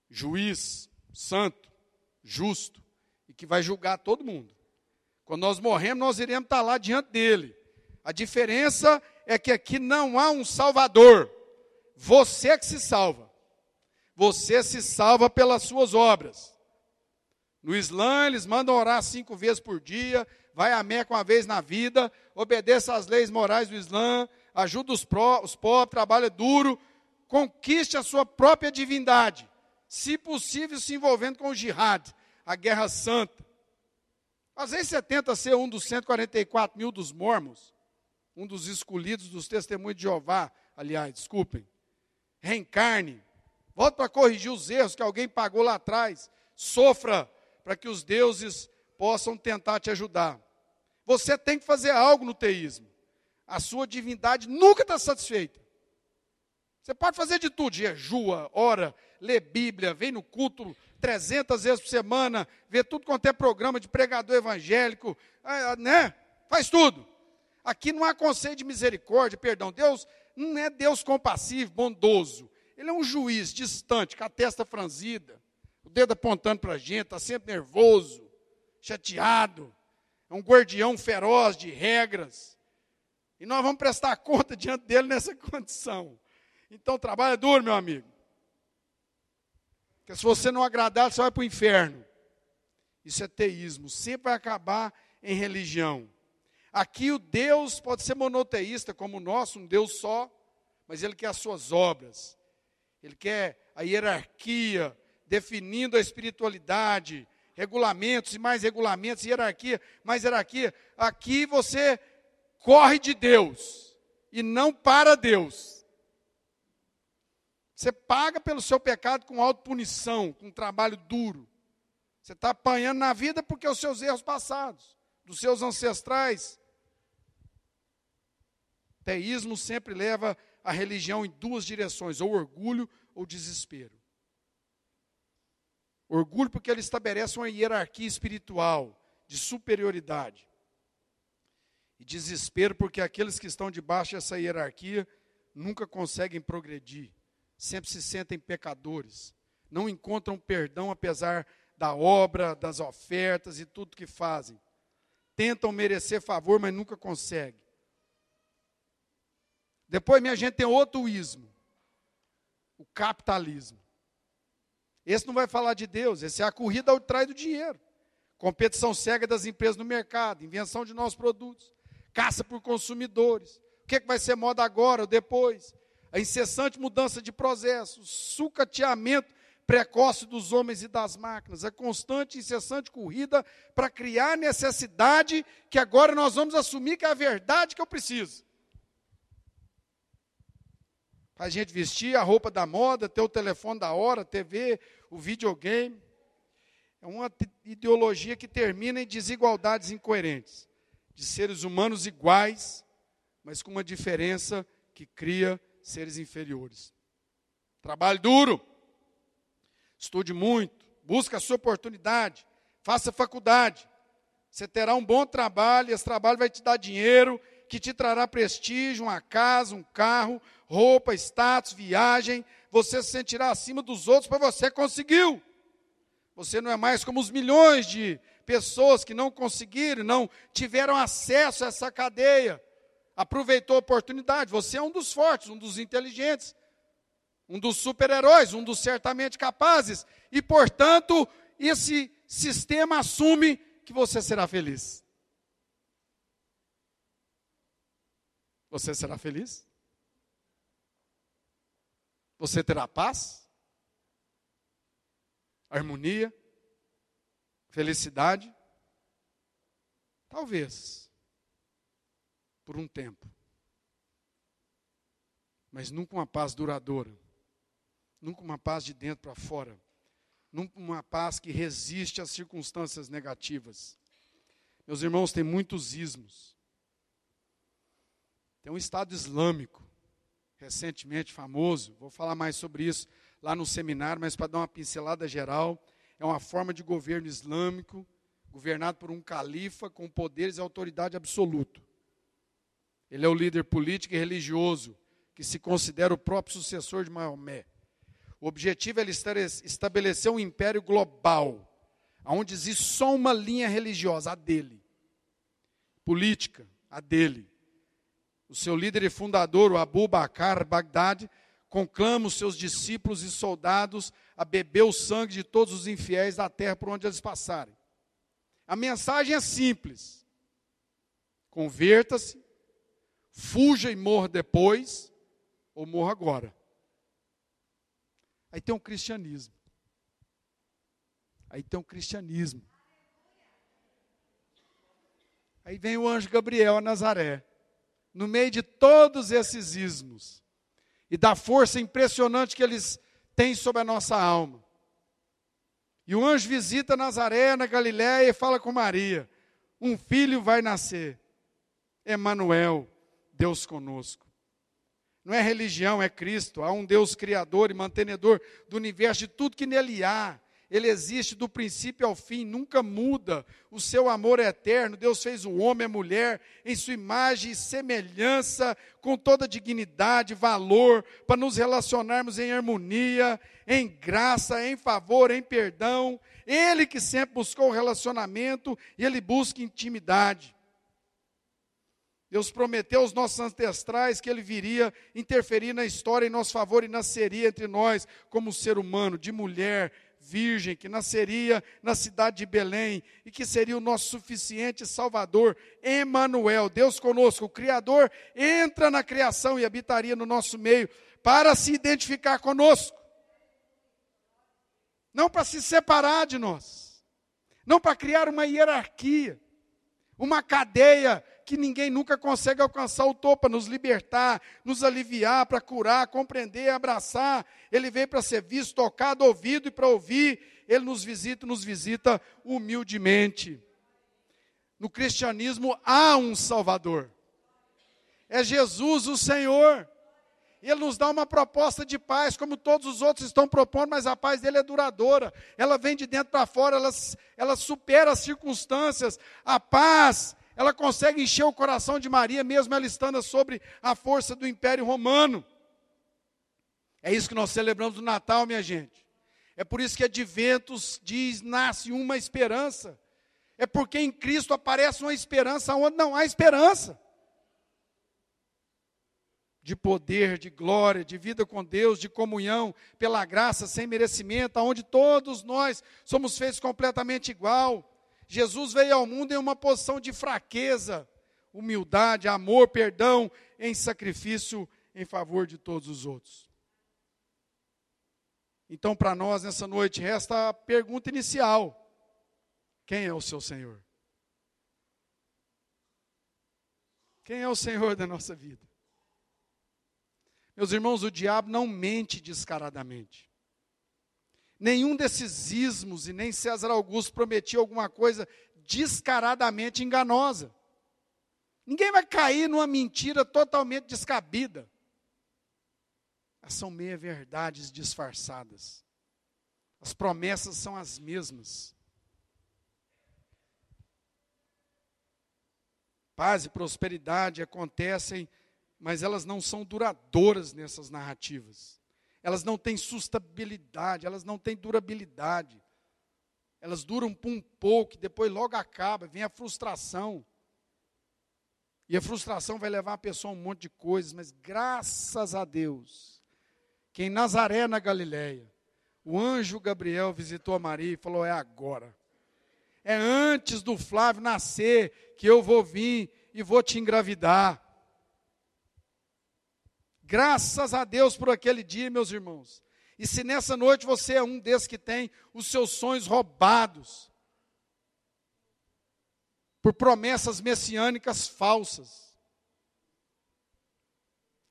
Juiz, santo, justo, e que vai julgar todo mundo. Quando nós morremos, nós iremos estar lá diante dele. A diferença é que aqui não há um Salvador. Você é que se salva. Você se salva pelas suas obras. No Islã, eles mandam orar cinco vezes por dia, vai a Meca uma vez na vida, obedeça às leis morais do Islã, ajuda os, pró, os pobres, trabalha duro, conquiste a sua própria divindade, se possível se envolvendo com o jihad, a guerra santa. Às vezes você tenta ser um dos 144 mil dos mormons, um dos escolhidos dos testemunhos de Jeová, aliás, desculpem, reencarne, volte para corrigir os erros que alguém pagou lá atrás, sofra para que os deuses possam tentar te ajudar. Você tem que fazer algo no teísmo. A sua divindade nunca está satisfeita. Você pode fazer de tudo, jejua, ora, lê Bíblia, vem no culto 300 vezes por semana, vê tudo quanto é programa de pregador evangélico, ah, né? Faz tudo. Aqui não há conceito de misericórdia, perdão. Deus não é Deus compassivo, bondoso. Ele é um juiz distante, com a testa franzida, o dedo apontando para a gente, está sempre nervoso, chateado. Um guardião feroz de regras. E nós vamos prestar (laughs) conta diante dele nessa condição. Então, trabalha duro, meu amigo. Porque se você não agradar, você vai para o inferno. Isso é teísmo. Sempre vai acabar em religião. Aqui o Deus pode ser monoteísta como o nosso, um Deus só, mas ele quer as suas obras. Ele quer a hierarquia, definindo a espiritualidade, regulamentos e mais regulamentos, hierarquia, mais hierarquia. Aqui você corre de Deus e não para Deus. Você paga pelo seu pecado com autopunição, com trabalho duro. Você está apanhando na vida porque os seus erros passados, dos seus ancestrais, Teísmo sempre leva a religião em duas direções, ou orgulho ou desespero. Orgulho porque ele estabelece uma hierarquia espiritual de superioridade. E desespero porque aqueles que estão debaixo dessa hierarquia nunca conseguem progredir, sempre se sentem pecadores, não encontram perdão apesar da obra, das ofertas e tudo que fazem. Tentam merecer favor, mas nunca conseguem. Depois, minha gente, tem outro ismo: o capitalismo. Esse não vai falar de Deus, esse é a corrida ao trás do dinheiro. Competição cega das empresas no mercado, invenção de novos produtos, caça por consumidores. O que, é que vai ser moda agora ou depois? A incessante mudança de processos, sucateamento precoce dos homens e das máquinas, a constante e incessante corrida para criar necessidade que agora nós vamos assumir que é a verdade que eu preciso. Para a gente vestir a roupa da moda, ter o telefone da hora, TV, o videogame. É uma ideologia que termina em desigualdades incoerentes, de seres humanos iguais, mas com uma diferença que cria seres inferiores. Trabalho duro, estude muito, busque a sua oportunidade, faça faculdade. Você terá um bom trabalho, esse trabalho vai te dar dinheiro, que te trará prestígio, uma casa, um carro, roupa, status, viagem. Você se sentirá acima dos outros, porque você conseguiu. Você não é mais como os milhões de pessoas que não conseguiram, não tiveram acesso a essa cadeia. Aproveitou a oportunidade. Você é um dos fortes, um dos inteligentes, um dos super-heróis, um dos certamente capazes. E, portanto, esse sistema assume que você será feliz. Você será feliz? Você terá paz? Harmonia? Felicidade? Talvez. Por um tempo. Mas nunca uma paz duradoura. Nunca uma paz de dentro para fora. Nunca uma paz que resiste às circunstâncias negativas. Meus irmãos, tem muitos ismos. Tem um Estado Islâmico, recentemente famoso, vou falar mais sobre isso lá no seminário, mas para dar uma pincelada geral, é uma forma de governo islâmico, governado por um califa com poderes e autoridade absoluto. Ele é o líder político e religioso que se considera o próprio sucessor de Maomé. O objetivo é estabelecer um império global, onde existe só uma linha religiosa, a dele. Política, a dele o seu líder e fundador, o Abu Bakr Bagdad, conclama os seus discípulos e soldados a beber o sangue de todos os infiéis da terra por onde eles passarem. A mensagem é simples: converta-se, fuja e morra depois, ou morra agora. Aí tem um cristianismo. Aí tem um cristianismo. Aí vem o anjo Gabriel a Nazaré no meio de todos esses ismos e da força impressionante que eles têm sobre a nossa alma. E o anjo visita Nazaré, na Galiléia, e fala com Maria: um filho vai nascer. Emanuel, Deus conosco. Não é religião, é Cristo. Há um Deus criador e mantenedor do universo, de tudo que nele há ele existe do princípio ao fim, nunca muda. O seu amor é eterno. Deus fez o homem e a mulher em sua imagem e semelhança, com toda dignidade, valor, para nos relacionarmos em harmonia, em graça, em favor, em perdão. Ele que sempre buscou relacionamento e ele busca intimidade. Deus prometeu aos nossos ancestrais que ele viria interferir na história em nosso favor e nasceria entre nós como ser humano, de mulher, virgem que nasceria na cidade de Belém e que seria o nosso suficiente Salvador, Emanuel, Deus conosco, o Criador, entra na criação e habitaria no nosso meio para se identificar conosco. Não para se separar de nós. Não para criar uma hierarquia, uma cadeia que ninguém nunca consegue alcançar o topo, para nos libertar, nos aliviar, para curar, compreender, abraçar. Ele veio para ser visto, tocado, ouvido e para ouvir. Ele nos visita, nos visita humildemente. No cristianismo há um Salvador. É Jesus o Senhor. Ele nos dá uma proposta de paz, como todos os outros estão propondo, mas a paz dele é duradoura. Ela vem de dentro para fora, ela, ela supera as circunstâncias. A paz ela consegue encher o coração de Maria, mesmo ela estando sobre a força do Império Romano. É isso que nós celebramos no Natal, minha gente. É por isso que Adventos diz: nasce uma esperança. É porque em Cristo aparece uma esperança onde não há esperança. De poder, de glória, de vida com Deus, de comunhão, pela graça, sem merecimento, onde todos nós somos feitos completamente igual. Jesus veio ao mundo em uma posição de fraqueza, humildade, amor, perdão, em sacrifício em favor de todos os outros. Então, para nós, nessa noite, resta a pergunta inicial: quem é o seu Senhor? Quem é o Senhor da nossa vida? Meus irmãos, o diabo não mente descaradamente. Nenhum desses ismos e nem César Augusto prometia alguma coisa descaradamente enganosa. Ninguém vai cair numa mentira totalmente descabida. São meia-verdades disfarçadas. As promessas são as mesmas. Paz e prosperidade acontecem, mas elas não são duradouras nessas narrativas elas não têm sustentabilidade, elas não têm durabilidade. Elas duram por um pouco, depois logo acaba, vem a frustração. E a frustração vai levar a pessoa a um monte de coisas, mas graças a Deus, que em Nazaré, na Galileia, o anjo Gabriel visitou a Maria e falou: É agora. É antes do Flávio nascer que eu vou vir e vou te engravidar. Graças a Deus por aquele dia, meus irmãos. E se nessa noite você é um desses que tem os seus sonhos roubados por promessas messiânicas falsas,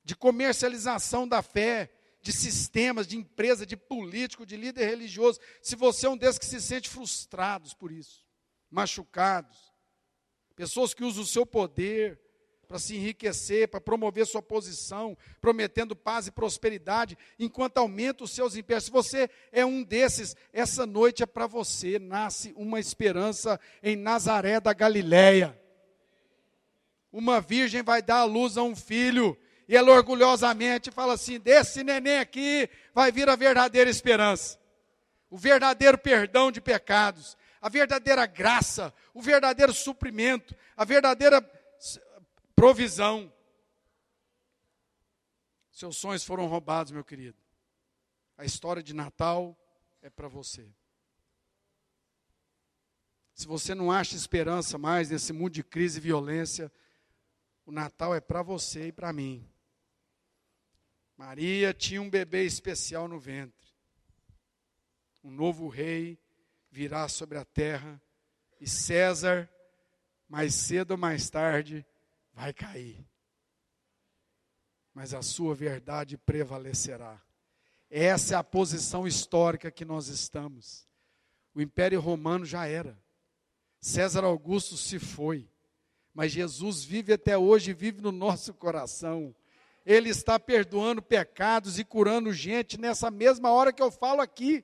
de comercialização da fé, de sistemas, de empresa, de político, de líder religioso, se você é um desses que se sente frustrados por isso, machucados, pessoas que usam o seu poder, para se enriquecer, para promover sua posição, prometendo paz e prosperidade, enquanto aumenta os seus impérios. Se você é um desses, essa noite é para você. Nasce uma esperança em Nazaré da Galileia. Uma virgem vai dar à luz a um filho, e ela orgulhosamente fala assim: desse neném aqui vai vir a verdadeira esperança, o verdadeiro perdão de pecados, a verdadeira graça, o verdadeiro suprimento, a verdadeira provisão. Seus sonhos foram roubados, meu querido. A história de Natal é para você. Se você não acha esperança mais nesse mundo de crise e violência, o Natal é para você e para mim. Maria tinha um bebê especial no ventre. Um novo rei virá sobre a terra e César, mais cedo ou mais tarde, vai cair. Mas a sua verdade prevalecerá. Essa é a posição histórica que nós estamos. O Império Romano já era. César Augusto se foi. Mas Jesus vive até hoje, vive no nosso coração. Ele está perdoando pecados e curando gente nessa mesma hora que eu falo aqui.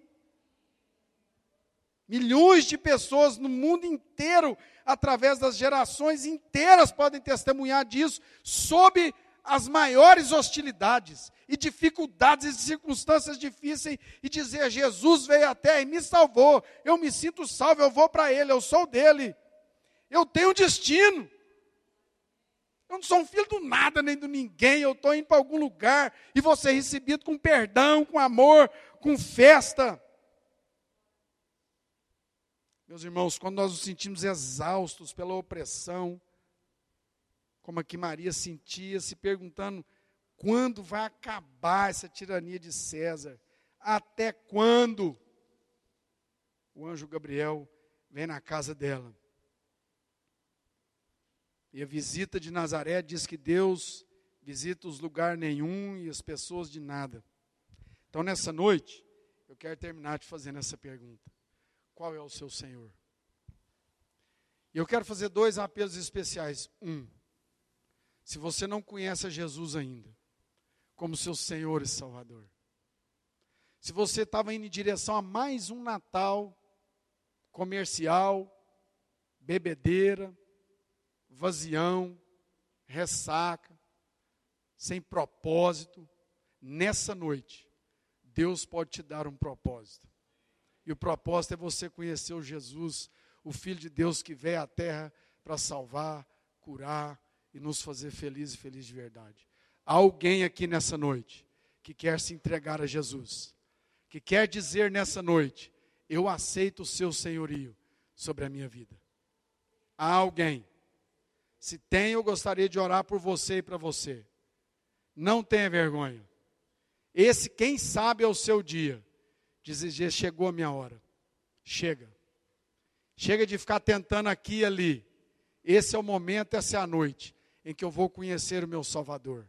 Milhões de pessoas no mundo inteiro, através das gerações inteiras, podem testemunhar disso, sob as maiores hostilidades e dificuldades e circunstâncias difíceis, e dizer: Jesus veio até e me salvou, eu me sinto salvo, eu vou para Ele, eu sou dele, eu tenho destino. Eu não sou um filho do nada nem do ninguém, eu estou indo para algum lugar e vou ser recebido com perdão, com amor, com festa. Meus irmãos, quando nós nos sentimos exaustos pela opressão, como aqui Maria sentia, se perguntando quando vai acabar essa tirania de César? Até quando? O anjo Gabriel vem na casa dela. E a visita de Nazaré diz que Deus visita os lugares nenhum e as pessoas de nada. Então, nessa noite, eu quero terminar te fazendo essa pergunta qual é o seu Senhor. E eu quero fazer dois apelos especiais. Um, se você não conhece a Jesus ainda, como seu Senhor e Salvador. Se você estava indo em direção a mais um Natal comercial, bebedeira, vazião, ressaca, sem propósito, nessa noite, Deus pode te dar um propósito. E o propósito é você conhecer o Jesus, o Filho de Deus que veio à terra para salvar, curar e nos fazer felizes e felizes de verdade. Há alguém aqui nessa noite que quer se entregar a Jesus, que quer dizer nessa noite: Eu aceito o seu senhorio sobre a minha vida. Há alguém. Se tem, eu gostaria de orar por você e para você. Não tenha vergonha. Esse, quem sabe, é o seu dia. Dizer, chegou a minha hora. Chega. Chega de ficar tentando aqui e ali. Esse é o momento, essa é a noite em que eu vou conhecer o meu Salvador.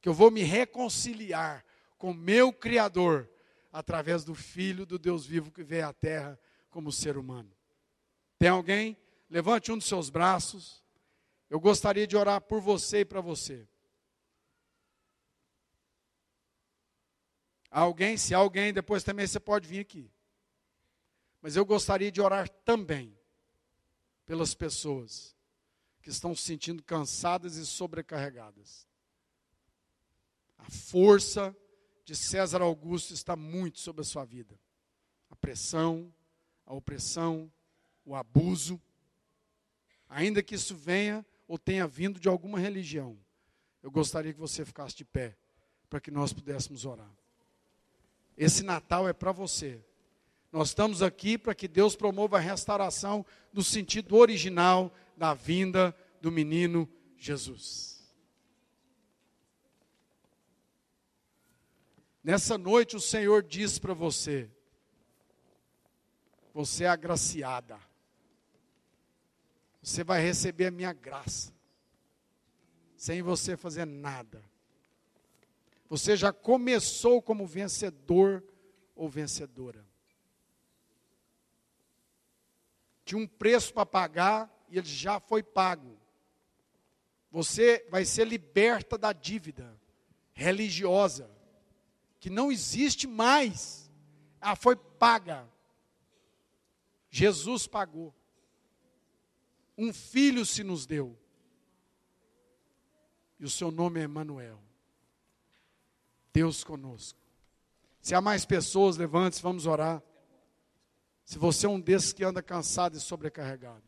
Que eu vou me reconciliar com meu Criador através do Filho do Deus vivo que veio à terra como ser humano. Tem alguém? Levante um dos seus braços. Eu gostaria de orar por você e para você. Alguém, se alguém, depois também você pode vir aqui. Mas eu gostaria de orar também pelas pessoas que estão se sentindo cansadas e sobrecarregadas. A força de César Augusto está muito sobre a sua vida. A pressão, a opressão, o abuso. Ainda que isso venha ou tenha vindo de alguma religião, eu gostaria que você ficasse de pé para que nós pudéssemos orar. Esse Natal é para você. Nós estamos aqui para que Deus promova a restauração do sentido original da vinda do menino Jesus. Nessa noite o Senhor diz para você: você é agraciada. Você vai receber a minha graça, sem você fazer nada. Você já começou como vencedor ou vencedora. Tinha um preço para pagar e ele já foi pago. Você vai ser liberta da dívida religiosa, que não existe mais. Ela foi paga. Jesus pagou. Um filho se nos deu. E o seu nome é Emanuel. Deus conosco. Se há mais pessoas, levante-se, vamos orar. Se você é um desses que anda cansado e sobrecarregado,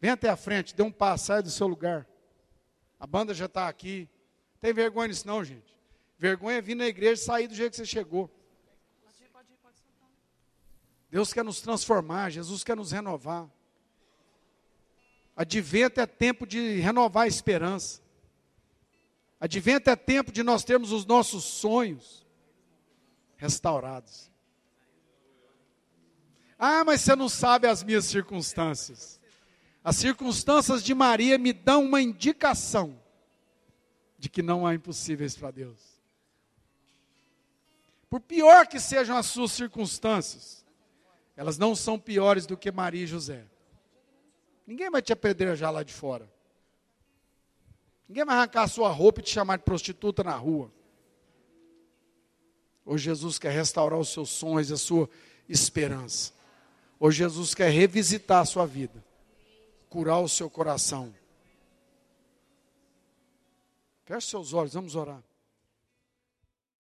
vem até a frente, dê um passo, sai do seu lugar. A banda já está aqui. Tem vergonha nisso não, gente. Vergonha é vir na igreja e sair do jeito que você chegou. Deus quer nos transformar, Jesus quer nos renovar. Advento é tempo de renovar a esperança. Advento é tempo de nós termos os nossos sonhos restaurados. Ah, mas você não sabe as minhas circunstâncias. As circunstâncias de Maria me dão uma indicação de que não há impossíveis para Deus. Por pior que sejam as suas circunstâncias, elas não são piores do que Maria e José. Ninguém vai te apedrejar lá de fora. Ninguém vai arrancar a sua roupa e te chamar de prostituta na rua. Hoje Jesus quer restaurar os seus sonhos, a sua esperança. Hoje Jesus quer revisitar a sua vida, curar o seu coração. Feche seus olhos, vamos orar.